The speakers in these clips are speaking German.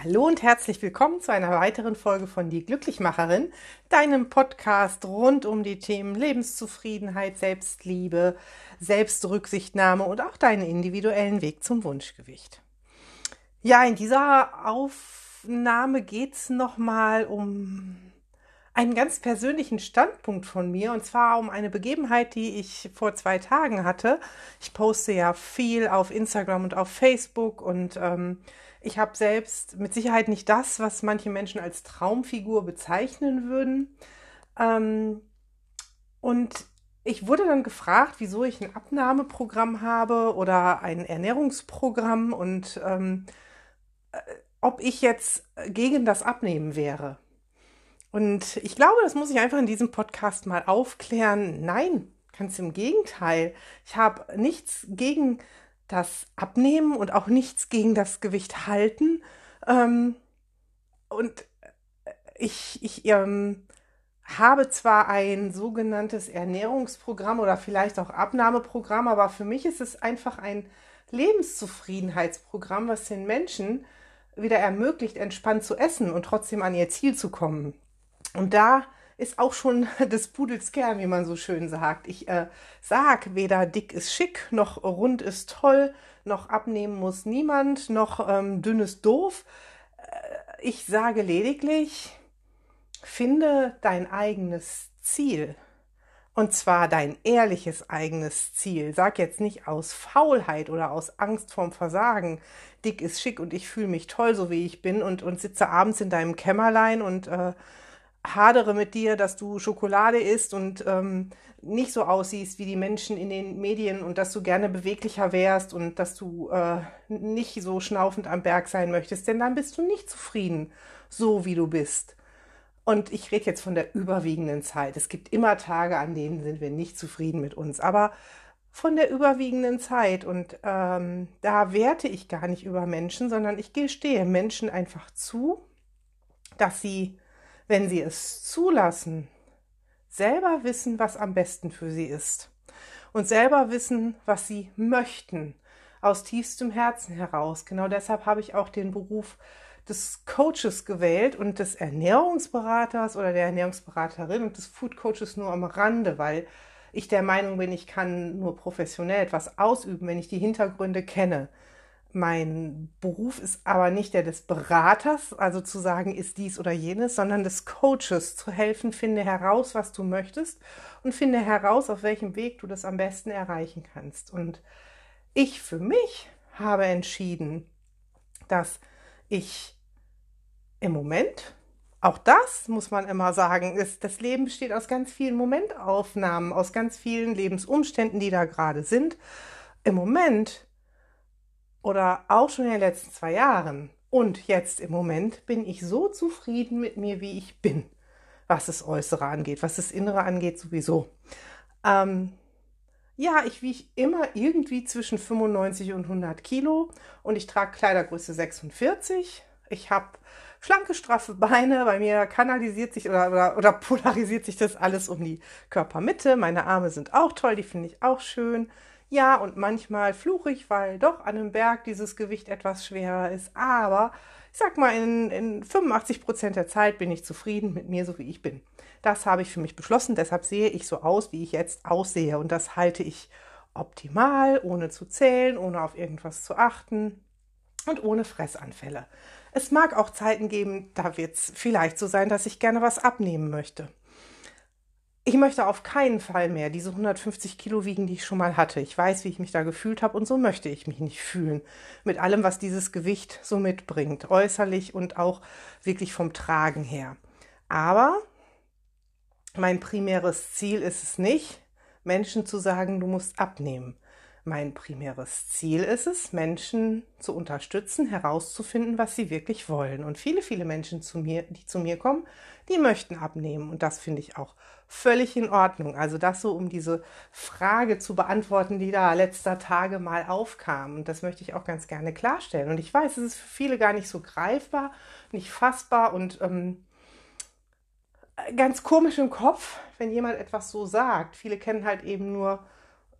Hallo und herzlich willkommen zu einer weiteren Folge von Die Glücklichmacherin, deinem Podcast rund um die Themen Lebenszufriedenheit, Selbstliebe, Selbstrücksichtnahme und auch deinen individuellen Weg zum Wunschgewicht. Ja, in dieser Aufnahme geht es nochmal um einen ganz persönlichen Standpunkt von mir und zwar um eine Begebenheit, die ich vor zwei Tagen hatte. Ich poste ja viel auf Instagram und auf Facebook und ähm, ich habe selbst mit Sicherheit nicht das, was manche Menschen als Traumfigur bezeichnen würden. Ähm, und ich wurde dann gefragt, wieso ich ein Abnahmeprogramm habe oder ein Ernährungsprogramm und ähm, äh, ob ich jetzt gegen das Abnehmen wäre. Und ich glaube, das muss ich einfach in diesem Podcast mal aufklären. Nein, ganz im Gegenteil. Ich habe nichts gegen das Abnehmen und auch nichts gegen das Gewicht halten. Ähm, und ich, ich ähm, habe zwar ein sogenanntes Ernährungsprogramm oder vielleicht auch Abnahmeprogramm, aber für mich ist es einfach ein Lebenszufriedenheitsprogramm, was den Menschen wieder ermöglicht, entspannt zu essen und trotzdem an ihr Ziel zu kommen. Und da ist auch schon des Pudels Kern, wie man so schön sagt. Ich äh, sag, weder dick ist schick, noch rund ist toll, noch abnehmen muss niemand, noch ähm, dünn ist doof. Äh, ich sage lediglich, finde dein eigenes Ziel. Und zwar dein ehrliches eigenes Ziel. Sag jetzt nicht aus Faulheit oder aus Angst vorm Versagen. Dick ist schick und ich fühle mich toll, so wie ich bin und, und sitze abends in deinem Kämmerlein und äh, hadere mit dir, dass du Schokolade isst und ähm, nicht so aussiehst wie die Menschen in den Medien und dass du gerne beweglicher wärst und dass du äh, nicht so schnaufend am Berg sein möchtest, denn dann bist du nicht zufrieden, so wie du bist. Und ich rede jetzt von der überwiegenden Zeit. Es gibt immer Tage, an denen sind wir nicht zufrieden mit uns, aber von der überwiegenden Zeit. Und ähm, da werte ich gar nicht über Menschen, sondern ich gestehe Menschen einfach zu, dass sie wenn sie es zulassen, selber wissen, was am besten für sie ist und selber wissen, was sie möchten, aus tiefstem Herzen heraus. Genau deshalb habe ich auch den Beruf des Coaches gewählt und des Ernährungsberaters oder der Ernährungsberaterin und des Food Coaches nur am Rande, weil ich der Meinung bin, ich kann nur professionell etwas ausüben, wenn ich die Hintergründe kenne. Mein Beruf ist aber nicht der des Beraters, also zu sagen, ist dies oder jenes, sondern des Coaches, zu helfen, finde heraus, was du möchtest und finde heraus, auf welchem Weg du das am besten erreichen kannst. Und ich für mich habe entschieden, dass ich im Moment, auch das muss man immer sagen, ist, das Leben besteht aus ganz vielen Momentaufnahmen, aus ganz vielen Lebensumständen, die da gerade sind. Im Moment oder auch schon in den letzten zwei Jahren und jetzt im Moment bin ich so zufrieden mit mir, wie ich bin, was das Äußere angeht, was das Innere angeht sowieso. Ähm, ja, ich wiege immer irgendwie zwischen 95 und 100 Kilo und ich trage Kleidergröße 46. Ich habe schlanke, straffe Beine. Bei mir kanalisiert sich oder, oder, oder polarisiert sich das alles um die Körpermitte. Meine Arme sind auch toll, die finde ich auch schön. Ja, und manchmal fluche ich, weil doch an einem Berg dieses Gewicht etwas schwerer ist. Aber ich sag mal, in, in 85 Prozent der Zeit bin ich zufrieden mit mir, so wie ich bin. Das habe ich für mich beschlossen. Deshalb sehe ich so aus, wie ich jetzt aussehe. Und das halte ich optimal, ohne zu zählen, ohne auf irgendwas zu achten und ohne Fressanfälle. Es mag auch Zeiten geben, da wird es vielleicht so sein, dass ich gerne was abnehmen möchte ich möchte auf keinen Fall mehr diese 150 Kilo wiegen, die ich schon mal hatte. Ich weiß, wie ich mich da gefühlt habe und so möchte ich mich nicht fühlen. Mit allem, was dieses Gewicht so mitbringt, äußerlich und auch wirklich vom Tragen her. Aber mein primäres Ziel ist es nicht, Menschen zu sagen, du musst abnehmen. Mein primäres Ziel ist es, Menschen zu unterstützen, herauszufinden, was sie wirklich wollen. Und viele, viele Menschen, zu mir, die zu mir kommen, die möchten abnehmen. Und das finde ich auch völlig in Ordnung. Also das so, um diese Frage zu beantworten, die da letzter Tage mal aufkam. Und das möchte ich auch ganz gerne klarstellen. Und ich weiß, es ist für viele gar nicht so greifbar, nicht fassbar und ähm, ganz komisch im Kopf, wenn jemand etwas so sagt. Viele kennen halt eben nur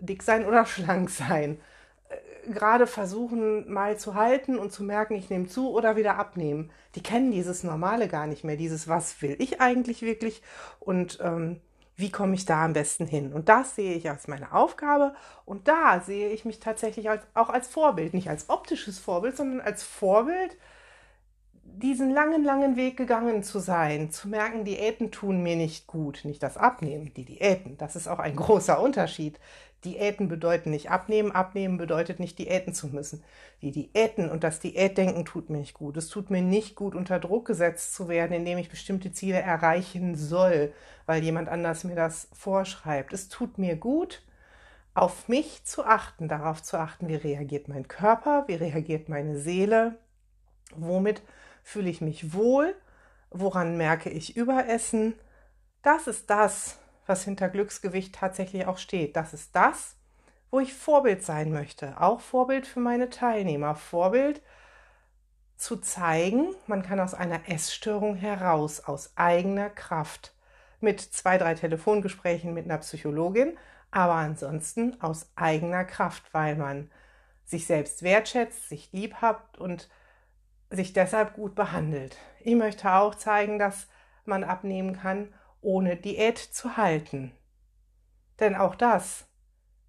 dick sein oder schlank sein. Gerade versuchen mal zu halten und zu merken, ich nehme zu oder wieder abnehmen. Die kennen dieses Normale gar nicht mehr, dieses was will ich eigentlich wirklich und ähm, wie komme ich da am besten hin? Und das sehe ich als meine Aufgabe und da sehe ich mich tatsächlich als, auch als Vorbild, nicht als optisches Vorbild, sondern als Vorbild, diesen langen, langen Weg gegangen zu sein, zu merken, Diäten tun mir nicht gut, nicht das Abnehmen, die Diäten, das ist auch ein großer Unterschied. Diäten bedeuten nicht abnehmen, abnehmen bedeutet nicht Diäten zu müssen. Die Diäten und das Diätdenken tut mir nicht gut. Es tut mir nicht gut, unter Druck gesetzt zu werden, indem ich bestimmte Ziele erreichen soll, weil jemand anders mir das vorschreibt. Es tut mir gut, auf mich zu achten, darauf zu achten, wie reagiert mein Körper, wie reagiert meine Seele, womit fühle ich mich wohl, woran merke ich Überessen. Das ist das, was hinter Glücksgewicht tatsächlich auch steht. Das ist das, wo ich Vorbild sein möchte. Auch Vorbild für meine Teilnehmer. Vorbild zu zeigen, man kann aus einer Essstörung heraus, aus eigener Kraft, mit zwei, drei Telefongesprächen mit einer Psychologin, aber ansonsten aus eigener Kraft, weil man sich selbst wertschätzt, sich lieb hat und sich deshalb gut behandelt. Ich möchte auch zeigen, dass man abnehmen kann ohne Diät zu halten. Denn auch das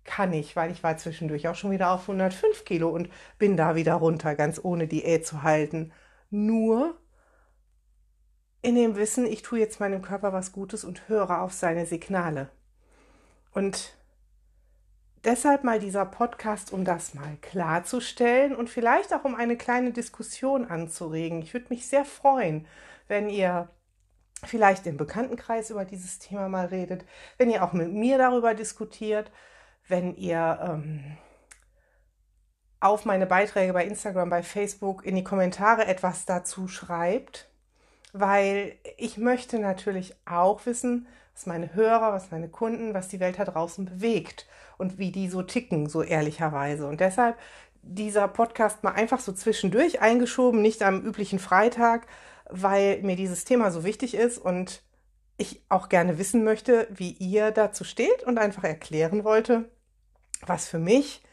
kann ich, weil ich war zwischendurch auch schon wieder auf 105 Kilo und bin da wieder runter, ganz ohne Diät zu halten. Nur in dem Wissen, ich tue jetzt meinem Körper was Gutes und höre auf seine Signale. Und deshalb mal dieser Podcast, um das mal klarzustellen und vielleicht auch um eine kleine Diskussion anzuregen. Ich würde mich sehr freuen, wenn ihr vielleicht im Bekanntenkreis über dieses Thema mal redet, wenn ihr auch mit mir darüber diskutiert, wenn ihr ähm, auf meine Beiträge bei Instagram, bei Facebook in die Kommentare etwas dazu schreibt, weil ich möchte natürlich auch wissen, was meine Hörer, was meine Kunden, was die Welt da draußen bewegt und wie die so ticken, so ehrlicherweise. Und deshalb dieser Podcast mal einfach so zwischendurch eingeschoben, nicht am üblichen Freitag, weil mir dieses Thema so wichtig ist und ich auch gerne wissen möchte, wie ihr dazu steht und einfach erklären wollte, was für mich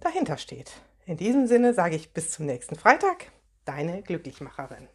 dahinter steht. In diesem Sinne sage ich bis zum nächsten Freitag, deine Glücklichmacherin.